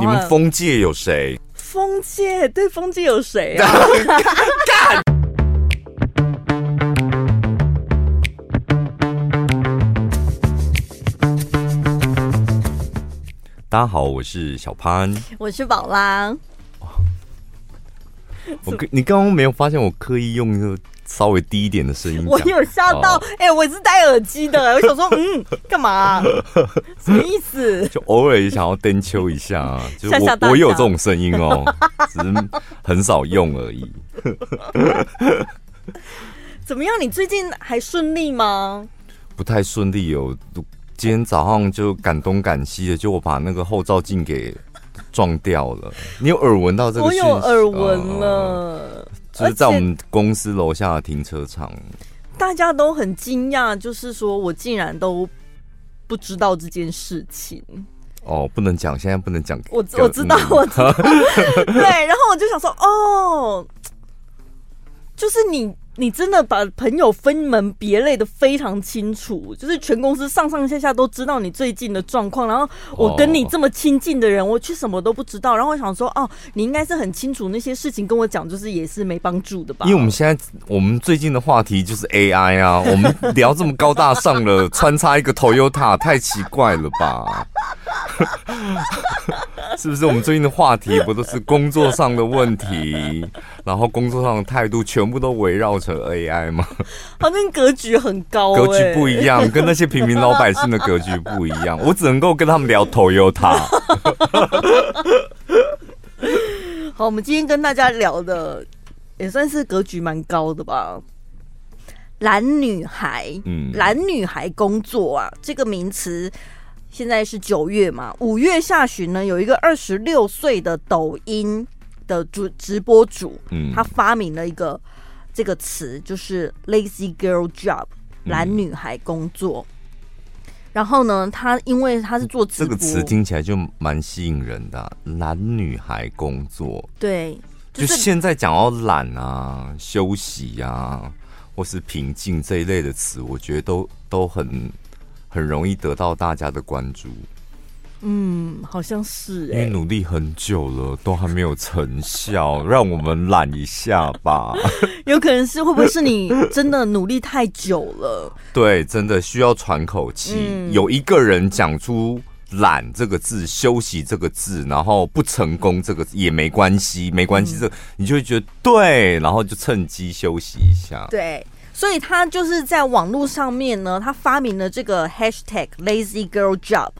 你们封界有谁？封界对封界有谁啊？大家好，我是小潘，我是宝拉。我你刚刚没有发现我刻意用一个稍微低一点的声音？我有吓到，哎、哦欸，我是戴耳机的，我想说，嗯，干嘛、啊？什么意思？就偶尔也想要登秋一下，就我我有这种声音哦，只是很少用而已。怎么样？你最近还顺利吗？不太顺利哦，今天早上就赶东赶西的，就我把那个后照镜给。撞掉了，你有耳闻到这个？我有耳闻了、呃，就是在我们公司楼下的停车场，大家都很惊讶，就是说我竟然都不知道这件事情。哦，不能讲，现在不能讲。我我知道，我知道。对，然后我就想说，哦，就是你。你真的把朋友分门别类的非常清楚，就是全公司上上下下都知道你最近的状况。然后我跟你这么亲近的人，我却什么都不知道。然后我想说，哦，你应该是很清楚那些事情，跟我讲就是也是没帮助的吧？因为我们现在我们最近的话题就是 AI 啊，我们聊这么高大上了，穿插一个 Toyota，太奇怪了吧？是不是？我们最近的话题不都是工作上的问题，然后工作上的态度全部都围绕成 AI 吗？好像格局很高，格局不一样，跟那些平民老百姓的格局不一样。我只能够跟他们聊 Toyota。好，我们今天跟大家聊的也算是格局蛮高的吧。懒女孩，嗯，懒女孩工作啊，这个名词。现在是九月嘛，五月下旬呢，有一个二十六岁的抖音的主直播主，嗯，他发明了一个这个词，就是 “lazy girl job”，懒女孩工作。嗯、然后呢，他因为他是做直播，这个词听起来就蛮吸引人的，懒女孩工作。对，就是、就现在讲到懒啊、休息啊，或是平静这一类的词，我觉得都都很。很容易得到大家的关注，嗯，好像是、欸，因为努力很久了，都还没有成效，让我们懒一下吧。有可能是会不会是你真的努力太久了？对，真的需要喘口气、嗯。有一个人讲出“懒”这个字，休息这个字，然后不成功这个也没关系，没关系，这个、你就会觉得对，然后就趁机休息一下。对。所以他就是在网络上面呢，他发明了这个 hashtag lazy girl job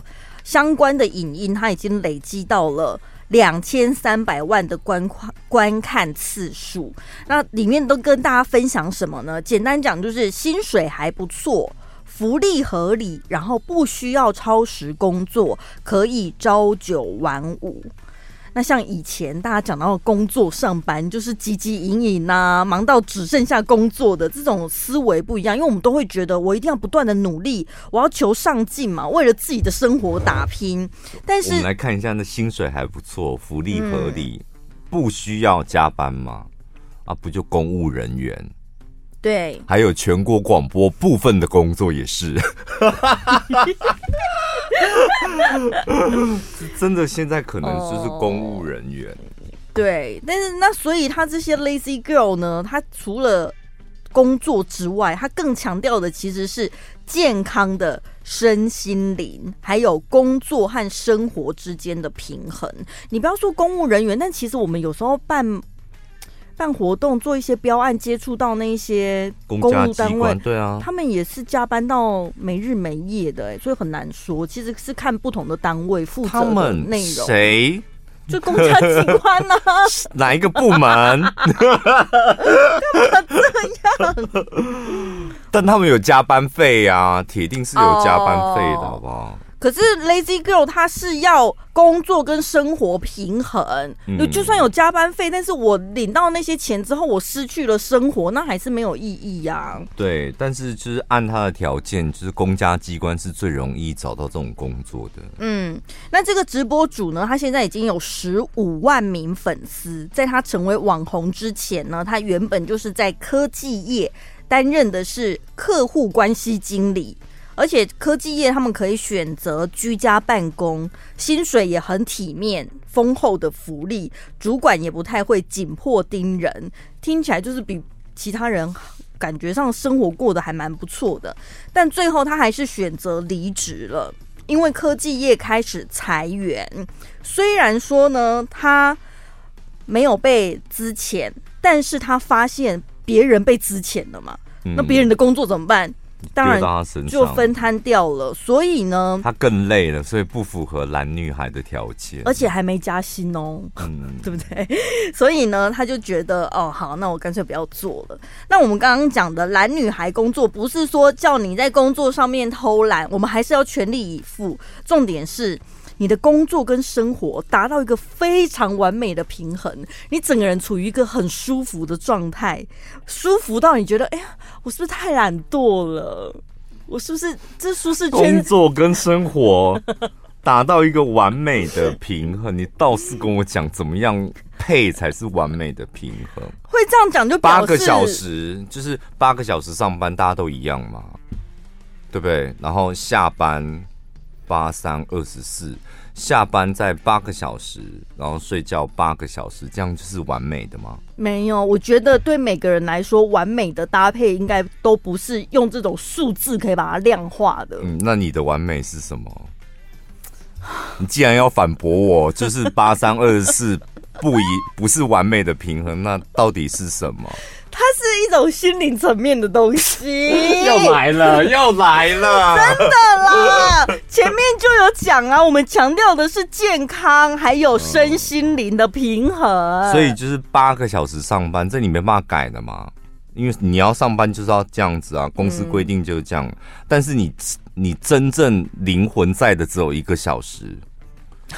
相关的影音，他已经累积到了两千三百万的观看观看次数。那里面都跟大家分享什么呢？简单讲就是薪水还不错，福利合理，然后不需要超时工作，可以朝九晚五。那像以前大家讲到工作上班，就是汲汲营营呐，忙到只剩下工作的这种思维不一样，因为我们都会觉得我一定要不断的努力，我要求上进嘛，为了自己的生活打拼。但是我们来看一下，那薪水还不错，福利合理，嗯，不需要加班吗？啊，不就公务人员？对，还有全国广播部分的工作也是。真的，现在可能就是公务人员。对，但是那所以他这些 lazy girl 呢，他除了工作之外，他更强调的其实是健康的身心灵，还有工作和生活之间的平衡。你不要说公务人员，但其实我们有时候办。办活动做一些标案，接触到那些公务单位，对啊，他们也是加班到没日没夜的，哎，所以很难说。其实是看不同的单位负责的内容。谁？就公家机关呢？哪一个部门？干嘛这样？但他们有加班费呀、啊，铁定是有加班费的，好不好？可是 lazy girl 她是要工作跟生活平衡，嗯，就算有加班费，但是我领到那些钱之后，我失去了生活，那还是没有意义呀，啊。对，但是就是按他的条件，就是公家机关是最容易找到这种工作的。嗯，那这个直播主呢，他现在已经有十五万名粉丝，在他成为网红之前呢，他原本就是在科技业担任的是客户关系经理。而且科技业他们可以选择居家办公，薪水也很体面，丰厚的福利，主管也不太会紧迫盯人，听起来就是比其他人感觉上生活过得还蛮不错的。但最后他还是选择离职了，因为科技业开始裁员。虽然说呢，他没有被资遣，但是他发现别人被资遣了嘛，那别人的工作怎么办？当然就分摊掉了，所以呢，他更累了，所以不符合蓝女孩的条件，而且还没加薪哦，嗯，对不对？所以呢，他就觉得哦，好，那我干脆不要做了。那我们刚刚讲的蓝女孩工作，不是说叫你在工作上面偷懒，我们还是要全力以赴。重点是。你的工作跟生活达到一个非常完美的平衡，你整个人处于一个很舒服的状态，舒服到你觉得，哎呀，我是不是太懒惰了？我是不是这舒适圈？工作跟生活达到一个完美的平衡，你倒是跟我讲怎么样配才是完美的平衡？会这样讲就八个小时，就是八个小时上班，大家都一样嘛，对不对？然后下班。八三二十四，下班在八个小时，然后睡觉八个小时，这样就是完美的吗？没有，我觉得对每个人来说，完美的搭配应该都不是用这种数字可以把它量化的。嗯，那你的完美是什么？你既然要反驳我，就是八三二十四不一不是完美的平衡，那到底是什么？它是一种心灵层面的东西，又来了，又来了，真的啦！前面就有讲啊，我们强调的是健康，还有身心灵的平衡。嗯。所以就是八个小时上班，这你没办法改的嘛，因为你要上班就是要这样子啊，公司规定就是这样。嗯。但是你你真正灵魂在的只有一个小时。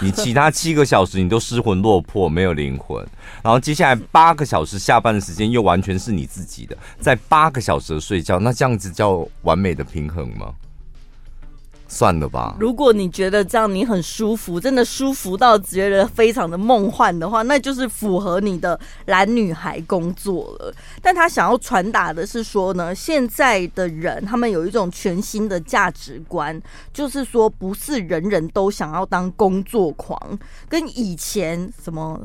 你其他七个小时你都失魂落魄，没有灵魂，然后接下来八个小时下班的时间又完全是你自己的，在八个小时睡觉，那这样子叫完美的平衡吗？算了吧。如果你觉得这样你很舒服，真的舒服到觉得非常的梦幻的话，那就是符合你的蓝女孩工作了。但他想要传达的是说呢，现在的人他们有一种全新的价值观，就是说不是人人都想要当工作狂，跟以前什么。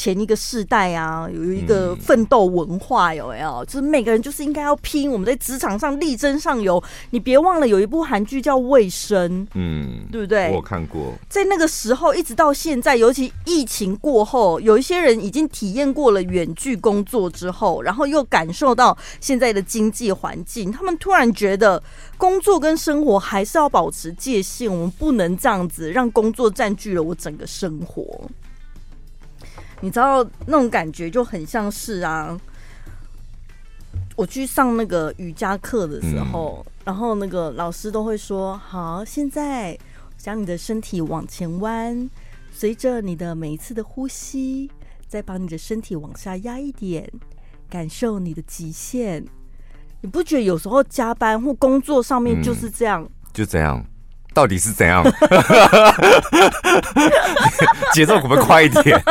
前一个世代啊，有一个奋斗文化，有没有？就是每个人就是应该要拼，我们在职场上力争上游。你别忘了有一部韩剧叫《卫生》，嗯，对不对？我看过。在那个时候，一直到现在，尤其疫情过后，有一些人已经体验过了远距工作之后，然后又感受到现在的经济环境，他们突然觉得工作跟生活还是要保持界限，我们不能这样子让工作占据了我整个生活。你知道那种感觉就很像是啊，我去上那个瑜伽课的时候，嗯，然后那个老师都会说：“好，现在将你的身体往前弯，随着你的每一次的呼吸，再把你的身体往下压一点，感受你的极限。”你不觉得有时候加班或工作上面就是这样？嗯，就这样。到底是怎样？节奏可不可以快一点？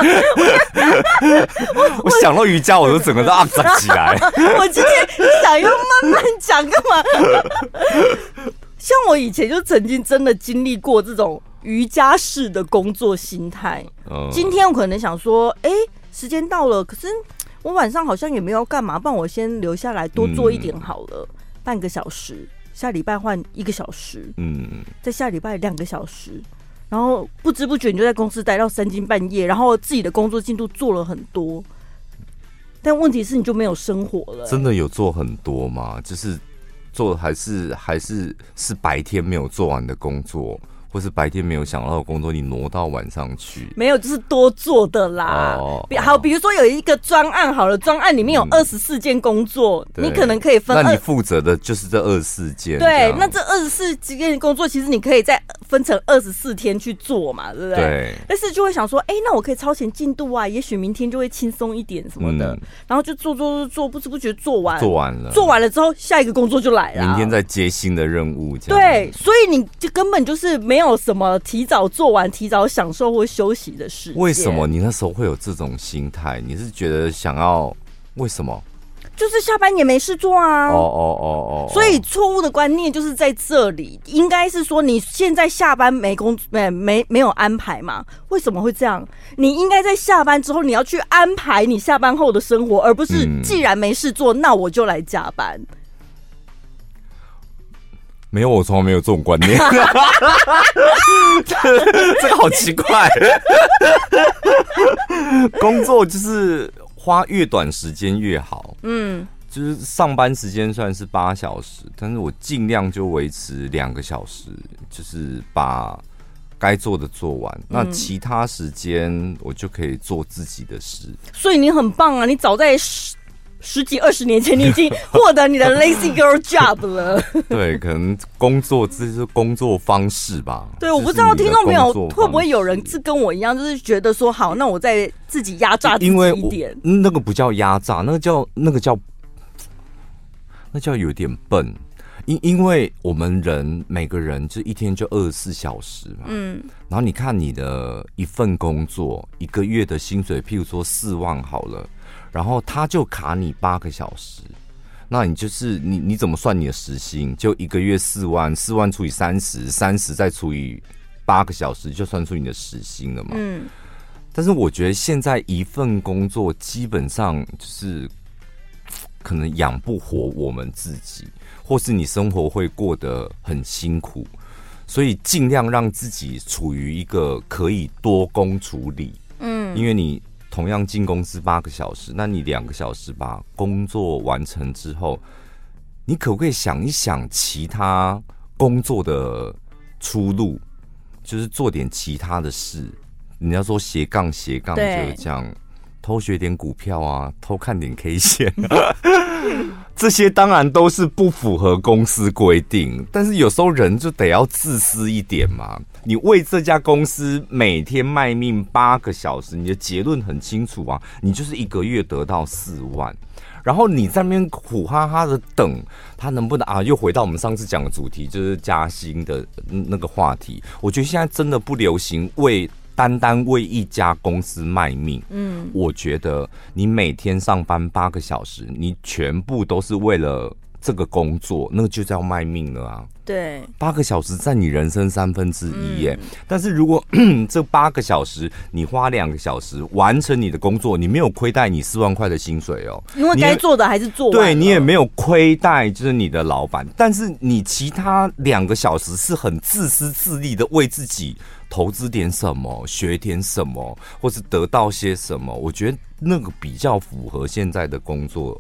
我想到瑜伽，我都整个都 up 起来。我今天想要慢慢讲干嘛？像我以前就曾经真的经历过这种瑜伽式的工作心态。今天我可能想说，哎，时间到了，可是我晚上好像也没有干嘛，不然我先留下来多做一点好了，半个小时。下礼拜换一个小时，嗯，在下礼拜两个小时，然后不知不觉你就在公司待到三更半夜，然后自己的工作进度做了很多，但问题是你就没有生活了。真的有做很多吗？就是做还是还是是白天没有做完的工作？或是白天没有想到的工作，你挪到晚上去？没有，就是多做的啦。哦，好，比如说有一个专案，好了，专案里面有二十四件工作，嗯，你可能可以分。那你负责的就是这二十四件。对，那这二十四件工作，其实你可以再分成二十四天去做嘛，对不对？对。但是就会想说，哎，欸，那我可以超前进度啊，也许明天就会轻松一点什么的，嗯，然后就做做做做，不知不觉做完，做完了，做完了之后，下一个工作就来了，明天再接新的任务。对，所以你就根本就是没。没有什么提早做完、提早享受或休息的事。为什么你那时候会有这种心态？你是觉得想要为什么？就是下班也没事做啊。哦哦哦哦。所以错误的观念就是在这里，应该是说你现在下班没工没没没有安排嘛？为什么会这样？你应该在下班之后你要去安排你下班后的生活，而不是既然没事做，那我就来加班。没有，我从来没有这种观念。这个好奇怪。工作就是花越短时间越好。嗯，就是上班时间算是八小时，但是我尽量就维持两个小时，就是把该做的做完。那其他时间我就可以做自己的事。所以你很棒啊！你早在。十几二十年前，你已经获得你的 lazy girl job 了。对，可能工作这是工作方式吧。对，我不知道听众朋友会不会有人是跟我一样，就是觉得说，好，那我再自己压榨自己一点。那个不叫压榨，那个叫那个叫那叫有点笨。因因为我们人每个人就一天就二十四小时嘛。嗯。然后你看你的一份工作，一个月的薪水，譬如说四万好了。然后他就卡你八个小时，那你就是你你怎么算你的时薪？就一个月四万，四万除以三十，三十再除以八个小时，就算出你的时薪了嘛。嗯。但是我觉得现在一份工作基本上就是可能养不活我们自己，或是你生活会过得很辛苦，所以尽量让自己处于一个可以多工处理。嗯，因为你。同样进公司八个小时，那你两个小时把工作完成之后，你可不可以想一想其他工作的出路？就是做点其他的事。你要说斜杠斜杠，就是这样。偷学点股票啊，偷看点 K 线啊，这些当然都是不符合公司规定。但是有时候人就得要自私一点嘛。你为这家公司每天卖命八个小时，你的结论很清楚啊，你就是一个月得到四万，然后你在那边苦哈哈的等他能不能啊？又回到我们上次讲的主题，就是加薪的那个话题。我觉得现在真的不流行为。单单为一家公司卖命，嗯，我觉得你每天上班八个小时，你全部都是为了这个工作，那个就叫卖命了啊。对，八个小时占你人生三分之一耶。嗯、但是如果 这八个小时你花两个小时完成你的工作，你没有亏待你四万块的薪水哦，因为该做的还是做。对，你也没有亏待就是你的老板，但是你其他两个小时是很自私自利的为自己。投资点什么，学点什么，或是得到些什么？我觉得那个比较符合现在的工作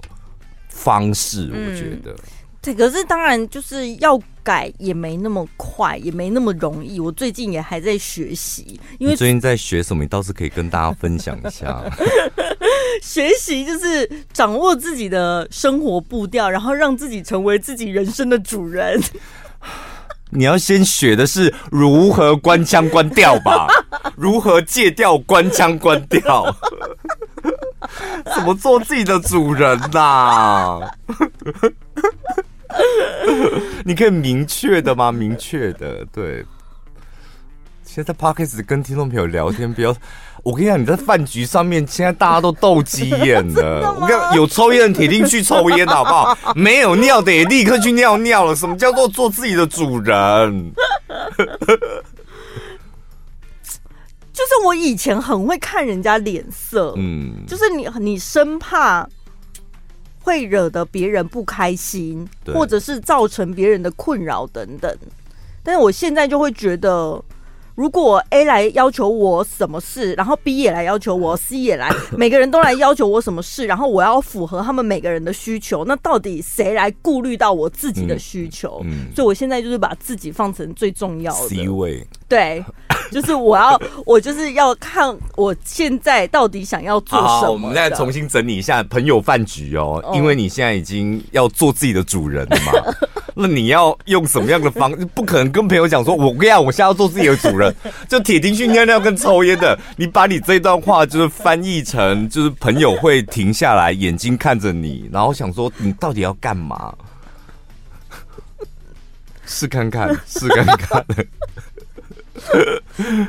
方式。我觉得，嗯、对，可是当然就是要改也没那么快，也没那么容易。我最近也还在学习，因为最近在学什么，你倒是可以跟大家分享一下。学习就是掌握自己的生活步调，然后让自己成为自己人生的主人。你要先学的是如何关腔关调吧，如何戒掉关腔关调，怎么做自己的主人呐、啊？你可以明确的吗？明确的，对。现在 Podcast 跟听众朋友聊天，不要。我跟你讲，你在饭局上面，现在大家都斗鸡眼了。我跟你讲，有抽烟的铁定去抽烟，好不好？没有尿的也立刻去尿尿了。什么叫做做自己的主人？就是我以前很会看人家脸色，嗯，就是你，你生怕会惹得别人不开心，或者是造成别人的困扰等等。但是我现在就会觉得。如果 A 来要求我什么事，然后 B 也来要求我，C 也来，每个人都来要求我什么事，然后我要符合他们每个人的需求，那到底谁来顾虑到我自己的需求？嗯嗯、所以我现在就是把自己放成最重要的 C 位，对。就是我要，我就是要看我现在到底想要做什么。好，我们再重新整理一下朋友饭局哦，因为你现在已经要做自己的主人了嘛。那你要用什么样的方式？不可能跟朋友讲说，我跟你讲，我现在要做自己的主人，就铁定去尿尿跟抽烟的。你把你这段话就是翻译成，就是朋友会停下来，眼睛看着你，然后想说你到底要干嘛？试看看，试看看。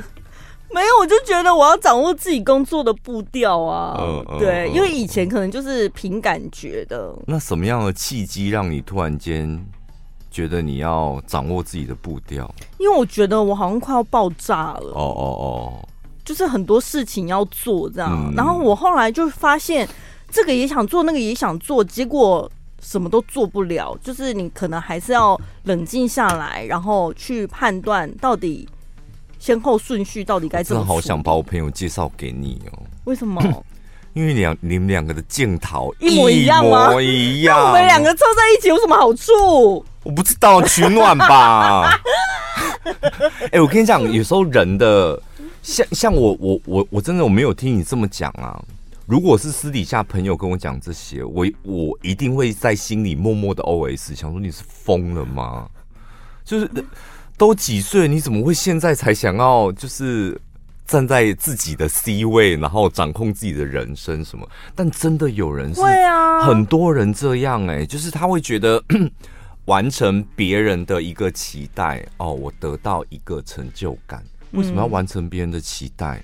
没有，我就觉得我要掌握自己工作的步调啊。嗯，对，因为以前可能就是凭感觉的。那什么样的契机让你突然间觉得你要掌握自己的步调？因为我觉得我好像快要爆炸了。哦哦哦，就是很多事情要做这样。嗯，然后我后来就发现，这个也想做，那个也想做，结果什么都做不了。就是你可能还是要冷静下来，然后去判断到底。先后顺序到底该怎么？好想把我朋友介绍给你哦。为什么？因为两你们两个的镜头一模一样吗？一模一样。我们两个凑在一起有什么好处？我不知道，取暖吧。哎、欸，我跟你讲，有时候人的像像我我我我真的我没有听你这么讲啊。如果是私底下朋友跟我讲这些，我我一定会在心里默默的 OS，想说你是疯了吗？就是。都几岁，你怎么会现在才想要就是站在自己的 C 位，然后掌控自己的人生什么？但真的有人是，会啊，很多人这样哎、欸，就是他会觉得 完成别人的一个期待哦，我得到一个成就感。为什么要完成别人的期待？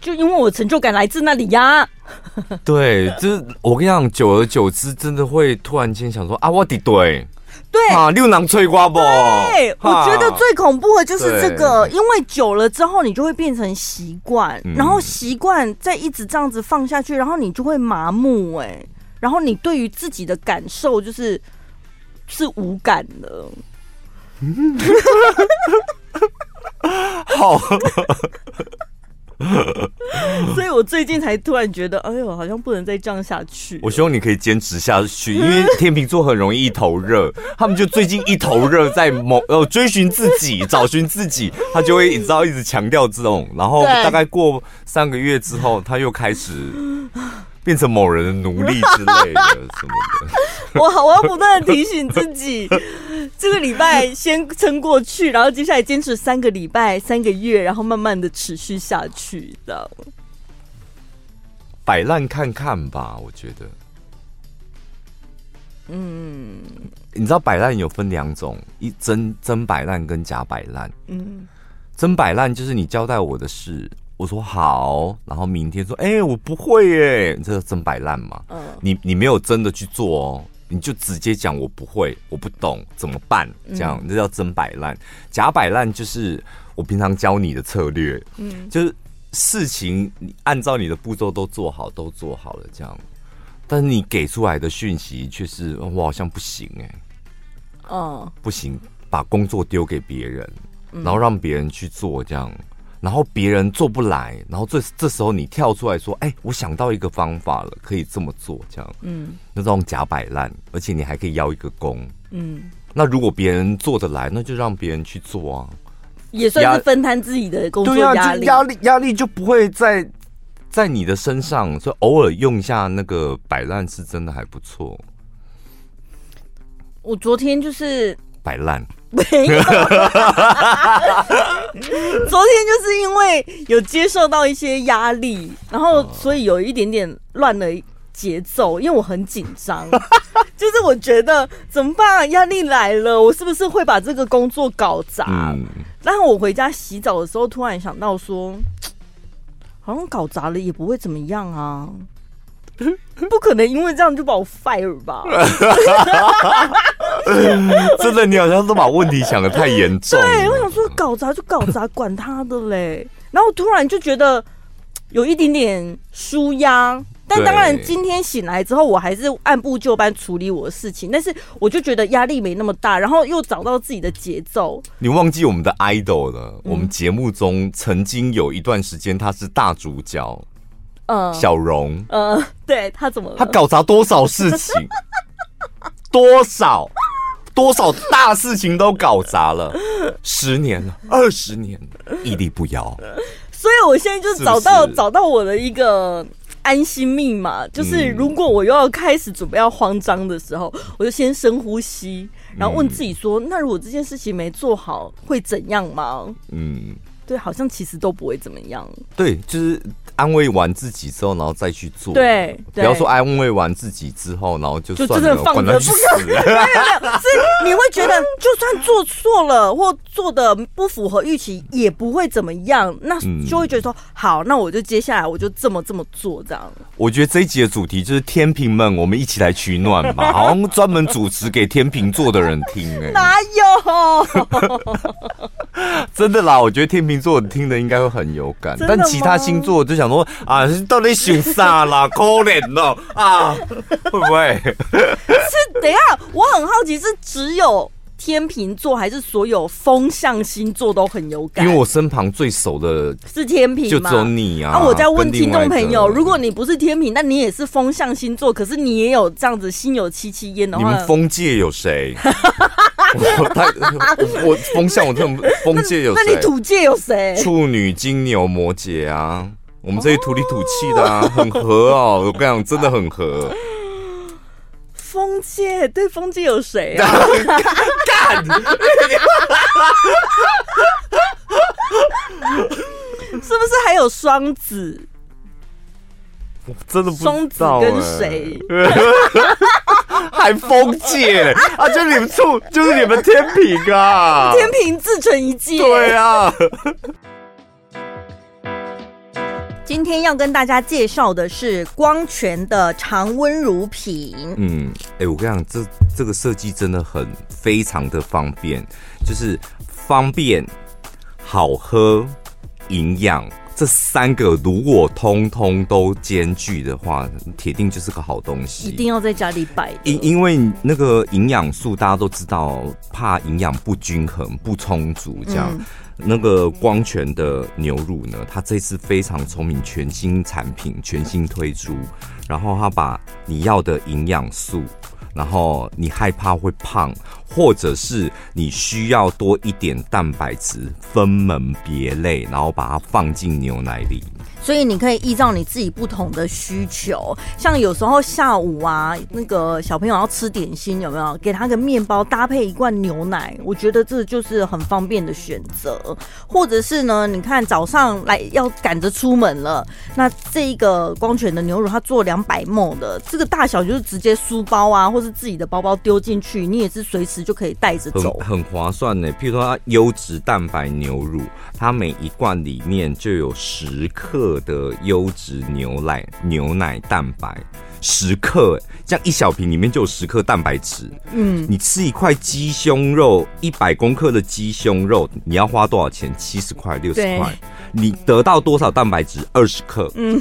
就因为我成就感来自那里呀。对，就是我跟你讲，久而久之，真的会突然间想说啊，我的对。对啊，六郎脆瓜不？对，我觉得最恐怖的就是这个，因为久了之后，你就会变成习惯，然后习惯再一直这样子放下去，然后你就会麻木，哎，然后你对于自己的感受就是是无感的。好。所以我最近才突然觉得，哎呦，好像不能再这样下去。我希望你可以坚持下去，因为天秤座很容易一头热，他们就最近一头热，在某呃追寻自己，找寻自己，他就会你知道一直强调这种，然后大概过三个月之后，他又开始。变成某人的奴隶之类的什么的，我我要不断的提醒自己，这个礼拜先撑过去，然后接下来坚持三个礼拜、三个月，然后慢慢的持续下去，知道吗？摆烂看看吧，我觉得。嗯，你知道摆烂有分两种，一真真摆烂跟假摆烂。嗯，真摆烂就是你交代我的事。我说好，然后明天说，哎、欸，我不会耶，你这个真摆烂嘛？嗯，你你没有真的去做哦，你就直接讲我不会，我不懂怎么办？这样，这叫真摆烂。假摆烂就是我平常教你的策略，嗯，就是事情你按照你的步骤都做好，都做好了这样，但是你给出来的讯息却是我好像不行哎，哦，不行，把工作丢给别人，然后让别人去做这样。然后别人做不来，然后这这时候你跳出来说：“哎，我想到一个方法了，可以这么做。”这样，嗯，那这种假摆烂，而且你还可以邀一个功，嗯。那如果别人做得来，那就让别人去做啊，也算是分摊自己的工作压力，压力压力就不会在在你的身上，所以偶尔用一下那个摆烂是真的还不错。我昨天就是。摆烂没有，昨天就是因为有接受到一些压力，然后所以有一点点乱了节奏，因为我很紧张，就是我觉得怎么办？压力来了，我是不是会把这个工作搞砸？嗯，然后我回家洗澡的时候，突然想到说，好像搞砸了也不会怎么样啊。不可能因为这样就把我 fire 吧？真的，你好像都把问题想的太严重。对，我想说搞砸就搞砸，管他的嘞。然后突然就觉得有一点点舒压，但当然今天醒来之后，我还是按部就班处理我的事情。但是我就觉得压力没那么大，然后又找到自己的节奏。你忘记我们的 idol 了？我们节目中曾经有一段时间他是大主角。嗯，小荣，嗯，对他怎么了？他搞砸多少事情？多少多少大事情都搞砸了，十年了，二十年了，屹立不摇。所以我现在就找到找到我的一个安心密码，就是如果我又要开始准备要慌张的时候，我就先深呼吸，然后问自己说：那如果这件事情没做好，会怎样吗？嗯。对，好像其实都不会怎么样。对，就是。安慰完自己之后，然后再去做。对，不要说安慰完自己之后，然后就算了，就真的放着不死。没有没有，是你会觉得，就算做错了或做的不符合预期，也不会怎么样。那就会觉得说，好，那我就接下来我就这么这么做这样。我觉得这一集的主题就是天平们，我们一起来取暖吧，好像专门主持给天秤座的人听哎、欸。哪有？真的啦，我觉得天秤座听的应该会很有感，但其他星座就想。说啊，到底想啥啦？可怜哦啊，会不会？是等一下，我很好奇，是只有天秤座，还是所有风象星座都很有感？因为我身旁最熟的是天秤，就只有你啊。那、啊、我在问听众朋友，如果你不是天秤，那你也是风象星座，可是你也有这样子心有戚戚焉的话，你们风界有谁？我太我风象，我这种风界有谁？那你土界有谁？处女、金牛、摩羯啊。我们这些土里土气的啊，很合哦！我跟你讲，真的很合。风界对风界有谁啊？干！是不是还有双子？我真的不知道跟谁？还风界啊？就是你们处，就是你们天平啊！天平自成一界。对啊。今天要跟大家介绍的是光泉的常温乳品。嗯，哎、欸，我跟你讲，这这个设计真的很非常的方便，就是方便、好喝、营养这三个，如果通通都兼具的话，铁定就是个好东西。一定要在家里摆。因因为那个营养素大家都知道，怕营养不均衡、不充足这样。嗯那个光泉的牛乳呢，它这次非常聪明，全新产品全新推出，然后它把你要的营养素，然后你害怕会胖，或者是你需要多一点蛋白质，分门别类，然后把它放进牛奶里。所以你可以依照你自己不同的需求，像有时候下午啊，那个小朋友要吃点心，有没有给他个面包搭配一罐牛奶？我觉得这就是很方便的选择。或者是呢，你看早上来要赶着出门了，那这一个光泉的牛乳它做两百 ml 的，这个大小就是直接书包啊，或是自己的包包丢进去，你也是随时就可以带着走，很，很划算呢。譬如说它优质蛋白牛乳，它每一罐里面就有十克。的优质牛奶牛奶蛋白十克，这样一小瓶里面就有十克蛋白质。嗯，你吃一块鸡胸肉，一百公克的鸡胸肉，你要花多少钱？七十块、六十块，你得到多少蛋白质？二十克。嗯，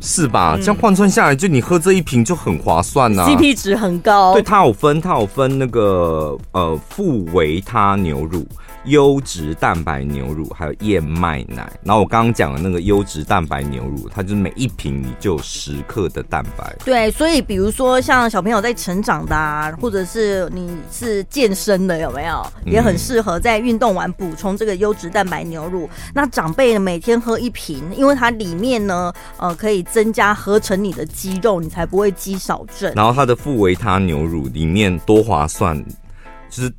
是吧？这样换算下来，就你喝这一瓶就很划算呐、啊、CP 值很高。对，它有分，它有分那个呃富维他牛乳。优质蛋白牛乳，还有燕麦奶。然后我刚刚讲的那个优质蛋白牛乳，它就是每一瓶你就有十克的蛋白。对，所以比如说像小朋友在成长的啊，或者是你是健身的，有没有也很适合在运动完补充这个优质蛋白牛乳。嗯、那长辈呢，每天喝一瓶，因为它里面呢，呃，可以增加合成你的肌肉，你才不会肌少症。然后它的富维他牛乳里面多划算，就是。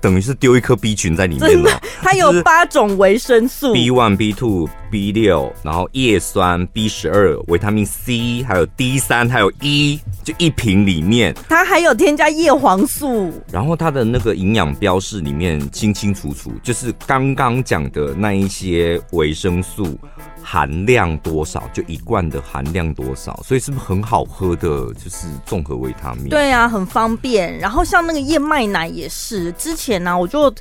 等于是丢一颗 B 群在里面了，它有八种维生素：B one、B two、B 六，然后叶酸、B 十二、维他命 C，还有 D 三，还有 E，就一瓶里面。它还有添加叶黄素，然后它的那个营养标示里面清清楚楚，就是刚刚讲的那一些维生素。含量多少？就一罐的含量多少？所以是不是很好喝的？就是综合维他命。对啊，很方便。然后像那个燕麦奶也是，之前呢、我就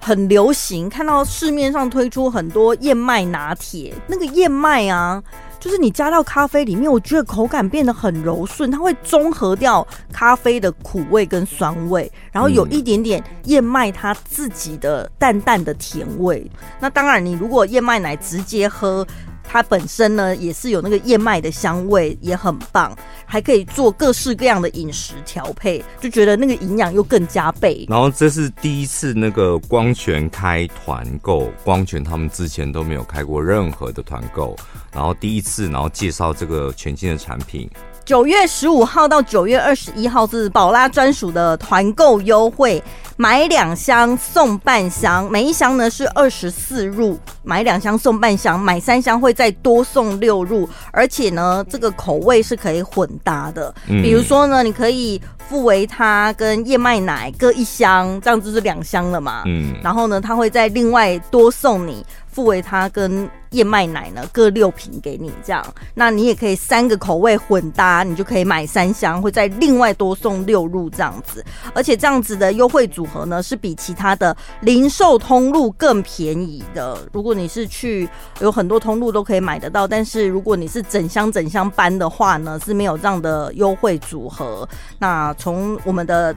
很流行，看到市面上推出很多燕麦拿铁，那个燕麦啊。就是你加到咖啡里面，我觉得口感变得很柔顺，它会中和掉咖啡的苦味跟酸味，然后有一点点燕麦它自己的淡淡的甜味。那当然，你如果燕麦奶直接喝。它本身呢也是有那个燕麦的香味，也很棒，还可以做各式各样的饮食调配，就觉得那个营养又更加倍。然后这是第一次那个光泉开团购，光泉他们之前都没有开过任何的团购，然后第一次，然后介绍这个全新的产品。九月十五号到九月二十一号是宝拉专属的团购优惠，买两箱送半箱，每一箱呢是二十四入，买两箱送半箱，买三箱会再多送六入，而且呢这个口味是可以混搭的，比如说呢你可以富维它跟燕麦奶各一箱，这样就是两箱了嘛，嗯，然后呢他会再另外多送你。富维他跟燕麦奶呢各六瓶给你，这样，那你也可以三个口味混搭，你就可以买三箱，会再另外多送六入这样子。而且这样子的优惠组合呢，是比其他的零售通路更便宜的。如果你是去有很多通路都可以买得到，但是如果你是整箱整箱搬的话呢，是没有这样的优惠组合。那从我们的。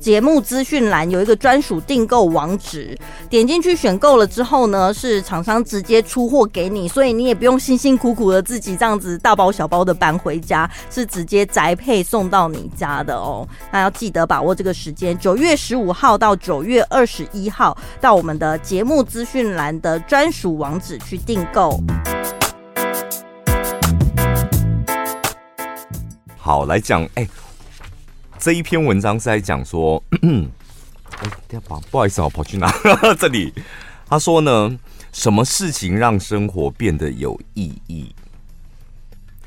节目资讯栏有一个专属订购网址，点进去选购了之后呢，是厂商直接出货给你，所以你也不用辛辛苦苦的自己这样子大包小包的搬回家，是直接宅配送到你家的哦。那要记得把握这个时间，九月十五号到九月二十一号，到我们的节目资讯栏的专属网址去订购。好，来讲，哎、这一篇文章是在讲说，哎，不好意思，我跑去哪？这里他说呢，什么事情让生活变得有意义？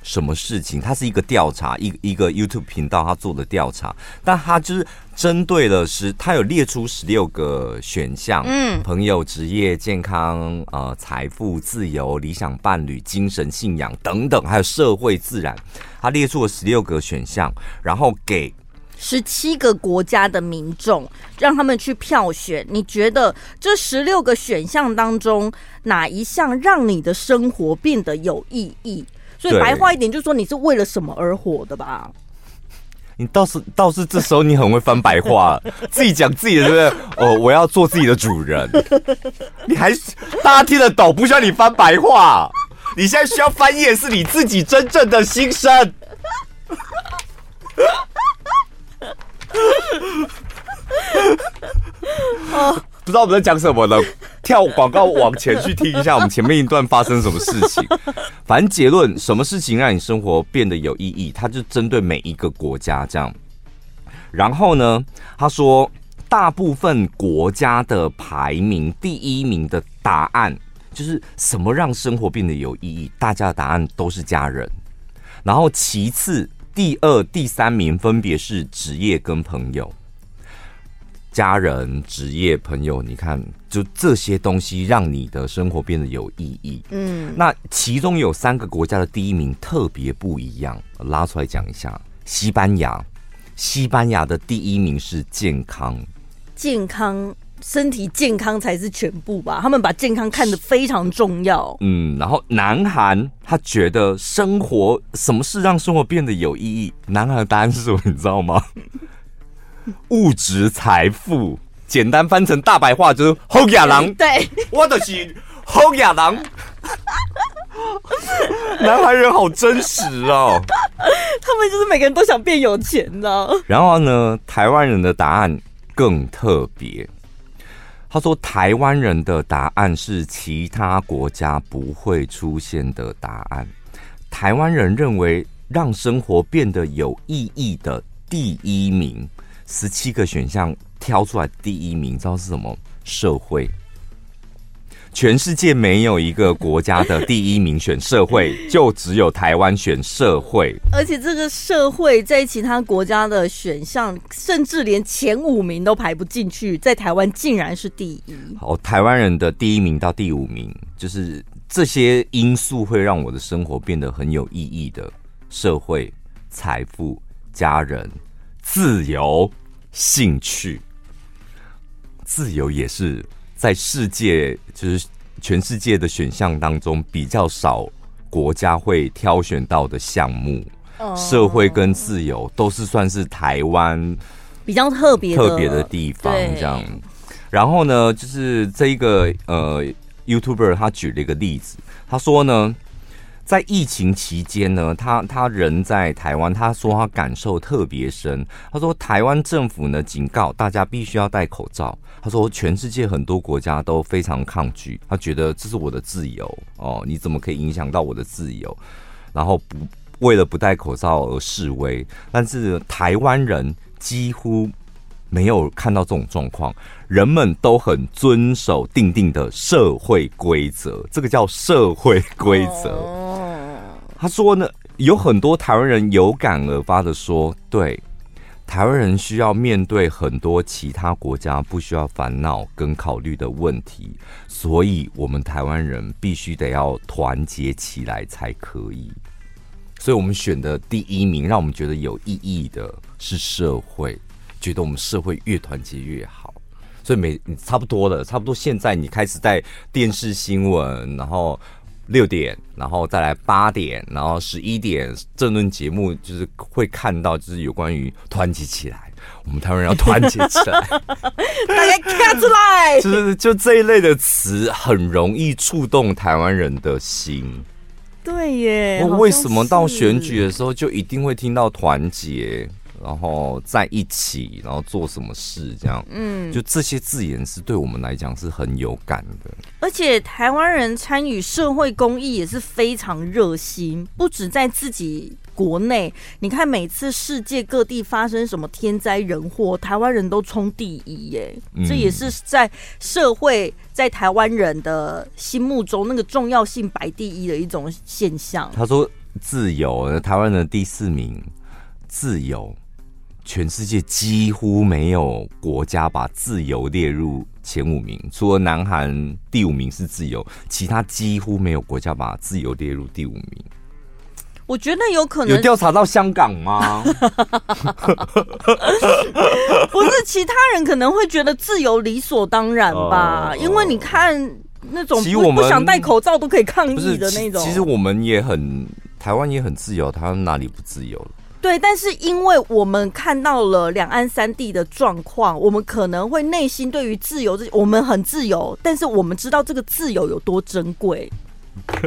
什么事情？它是一个调查，一一个 YouTube 频道他做的调查，但他就是针对了是，他有列出十六个选项，嗯，朋友、职业、健康、呃，财富、自由、理想伴侣、精神信仰等等，还有社会、自然，他列出了十六个选项，然后给。十七个国家的民众，让他们去票选。你觉得这十六个选项当中，哪一项让你的生活变得有意义？所以白话一点，就是说你是为了什么而活的吧？你倒是倒是这时候你很会翻白话，自己讲自己的，对不对？哦，我要做自己的主人。你还大家听得懂，不需要你翻白话。你现在需要翻译的是你自己真正的心声。不知道我们在讲什么呢？跳广告往前去听一下，我们前面一段发生什么事情。反正结论，什么事情让你生活变得有意义？他就针对每一个国家这样。然后呢，他说，大部分国家的排名第一名的答案就是什么让生活变得有意义？大家的答案都是家人。然后其次。第二、第三名分别是职业跟朋友、家人、职业、朋友。你看，就这些东西让你的生活变得有意义。嗯，那其中有三个国家的第一名特别不一样，拉出来讲一下。西班牙，西班牙的第一名是健康，健康。身体健康才是全部吧？他们把健康看得非常重要。嗯，然后南韩他觉得生活什么事让生活变得有意义？南韩的答案是什么？你知道吗？物质财富，简单翻成大白话就是“好亚郎”。对，我的是好亚郎。南韩人好真实哦，他们就是每个人都想变有钱的。然后呢，台湾人的答案更特别。他说：“台湾人的答案是其他国家不会出现的答案。台湾人认为让生活变得有意义的第一名，十七个选项挑出来第一名，知道是什么？社会。”全世界没有一个国家的第一名选社会，就只有台湾选社会。而且这个社会在其他国家的选项，甚至连前五名都排不进去，在台湾竟然是第一。好，台湾人的第一名到第五名，就是这些因素会让我的生活变得很有意义的：社会、财富、家人、自由、兴趣。自由也是。在世界，就是全世界的选项当中，比较少国家会挑选到的项目。Oh. 社会跟自由都是算是台湾比较特别特别的地方，这样。然后呢，就是这一个呃，YouTuber 他举了一个例子，他说呢。在疫情期间呢，他他人在台湾，他说他感受特别深。他说台湾政府呢警告大家必须要戴口罩。他说全世界很多国家都非常抗拒，他觉得这是我的自由哦，你怎么可以影响到我的自由？然后不为了不戴口罩而示威，但是台湾人几乎没有看到这种状况，人们都很遵守定定的社会规则，这个叫社会规则。他说呢，有很多台湾人有感而发的说，对。台湾人需要面对很多其他国家不需要烦恼跟考虑的问题，所以我们台湾人必须得要团结起来才可以。所以我们选的第一名，让我们觉得有意义的是社会，觉得我们社会越团结越好。所以每差不多了，差不多现在你开始在电视新闻，然后。六点，然后再来八点，然后十一点，政论节目就是会看到，就是有关于团结起来，我们台湾人要团结起来，大家看出来，就是就这一类的词很容易触动台湾人的心。对耶，我为什么到选举的时候就一定会听到团结？然后在一起，然后做什么事，这样，嗯，就这些字眼是对我们来讲是很有感的。而且台湾人参与社会公益也是非常热心，不止在自己国内，你看每次世界各地发生什么天灾人祸，台湾人都冲第一耶。嗯，这也是在社会在台湾人的心目中那个重要性摆第一的一种现象。他说：“自由，台湾的第四名，自由。”全世界几乎没有国家把自由列入前五名，除了南韩第五名是自由，其他几乎没有国家把自由列入第五名。我觉得有可能有调查到香港吗？不是，其他人可能会觉得自由理所当然吧，呃、因为你看那种不不想戴口罩都可以抗议的那种。其实我们也很台湾也很自由，台湾哪里不自由了？对，但是因为我们看到了两岸三地的状况，我们可能会内心对于自由这，我们很自由，但是我们知道这个自由有多珍贵。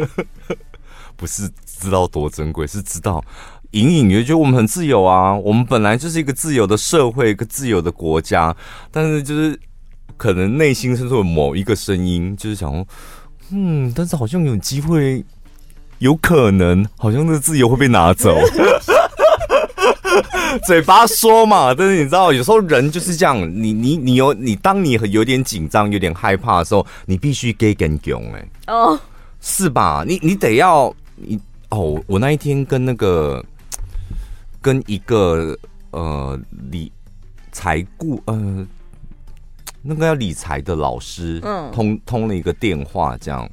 不是知道多珍贵，是知道隐隐约觉得我们很自由啊。我们本来就是一个自由的社会，一个自由的国家，但是就是可能内心深处的某一个声音，就是想说，嗯，但是好像有机会，有可能，好像这个自由会被拿走。嘴巴说嘛，但是你知道，有时候人就是这样。你你你有你，当你有点紧张、有点害怕的时候，你必须给更勇哎哦，是吧？你你得要你哦。我那一天跟那个跟一个呃理财顾呃那个要理财的老师嗯通通了一个电话这样，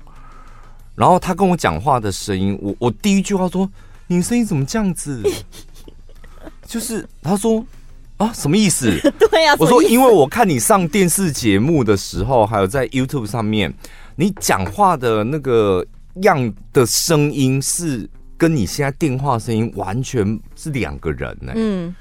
然后他跟我讲话的声音，我我第一句话说：“你声音怎么这样子？” 就是他说啊，什么意思？对呀，我说因为我看你上电视节目的时候，还有在 YouTube 上面，你讲话的那个样的声音是跟你现在电话声音完全是两个人呢。嗯，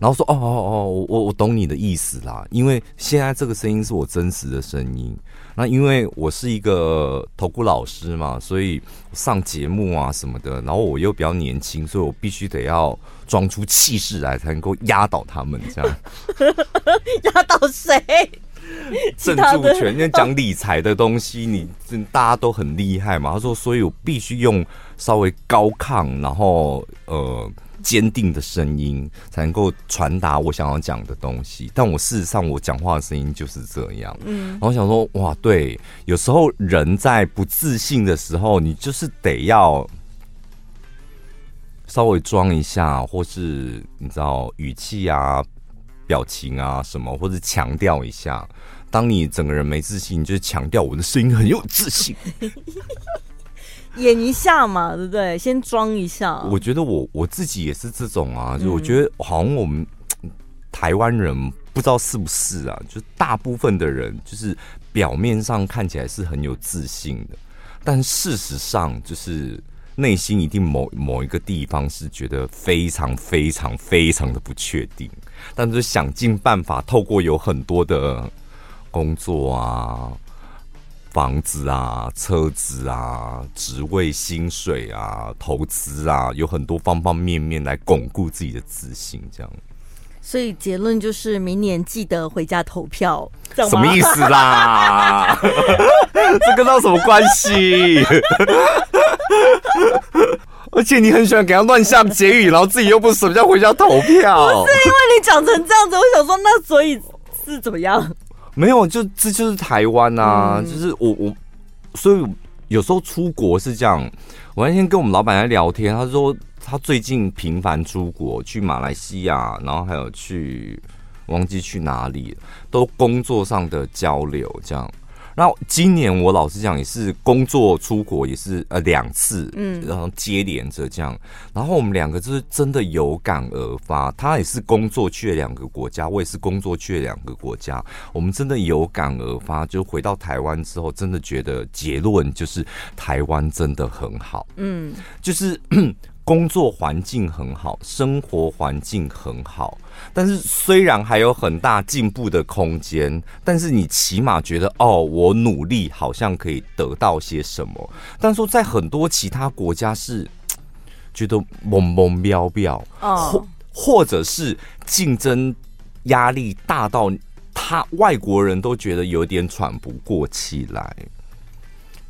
然后说哦哦哦，我我懂你的意思啦，因为现在这个声音是我真实的声音。那因为我是一个投顾老师嘛，所以上节目啊什么的，然后我又比较年轻，所以我必须得要装出气势来，才能够压倒他们。这样 压倒谁？镇住全，因为讲理财的东西，你大家都很厉害嘛。他说，所以我必须用稍微高亢，然后呃。坚定的声音才能够传达我想要讲的东西，但我事实上我讲话的声音就是这样。嗯，然后我想说，哇，对，有时候人在不自信的时候，你就是得要稍微装一下，或是你知道语气啊、表情啊什么，或者强调一下。当你整个人没自信，你就强调我的声音很有自信。演一下嘛，对不对？先装一下。我觉得我我自己也是这种啊，就我觉得好像我们台湾人不知道是不是啊，就大部分的人就是表面上看起来是很有自信的，但事实上就是内心一定某某一个地方是觉得非常非常非常的不确定，但是想尽办法透过有很多的工作啊。房子啊，车子啊，职位、薪水啊，投资啊，有很多方方面面来巩固自己的自信，这样。所以结论就是，明年记得回家投票，什么意思啦？这跟到什么关系？而且你很喜欢给他乱下结语，然后自己又不舍得回家投票。不是因为你讲成这样子，我想说，那所以是怎么样？没有，就这就是台湾啊，嗯、就是我我，所以有时候出国是这样。我那天跟我们老板在聊天，他说他最近频繁出国，去马来西亚，然后还有去忘记去哪里，都工作上的交流这样。然后今年我老实讲也是工作出国也是呃两次，嗯，然后接连着这样，然后我们两个就是真的有感而发。他也是工作去了两个国家，我也是工作去了两个国家，我们真的有感而发。就回到台湾之后，真的觉得结论就是台湾真的很好，嗯，就是。工作环境很好，生活环境很好，但是虽然还有很大进步的空间，但是你起码觉得哦，我努力好像可以得到些什么。但说在很多其他国家是 觉得懵懵飙飙，或或者是竞争压力大到他外国人都觉得有点喘不过气来。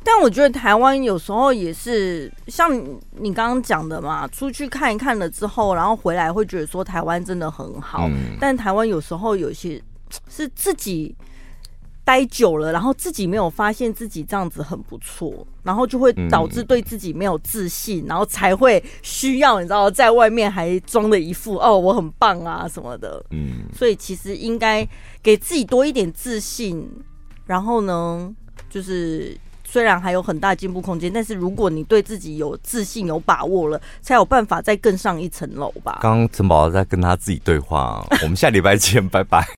但我觉得台湾有时候也是像你刚刚讲的嘛，出去看一看了之后，然后回来会觉得说台湾真的很好。嗯、但台湾有时候有些是自己待久了，然后自己没有发现自己这样子很不错，然后就会导致对自己没有自信，然后才会需要你知道在外面还装的一副哦我很棒啊什么的。嗯，所以其实应该给自己多一点自信，然后呢，就是。虽然还有很大进步空间，但是如果你对自己有自信、有把握了，才有办法再更上一层楼吧。刚刚陈宝在跟他自己对话，我们下礼拜见，拜拜。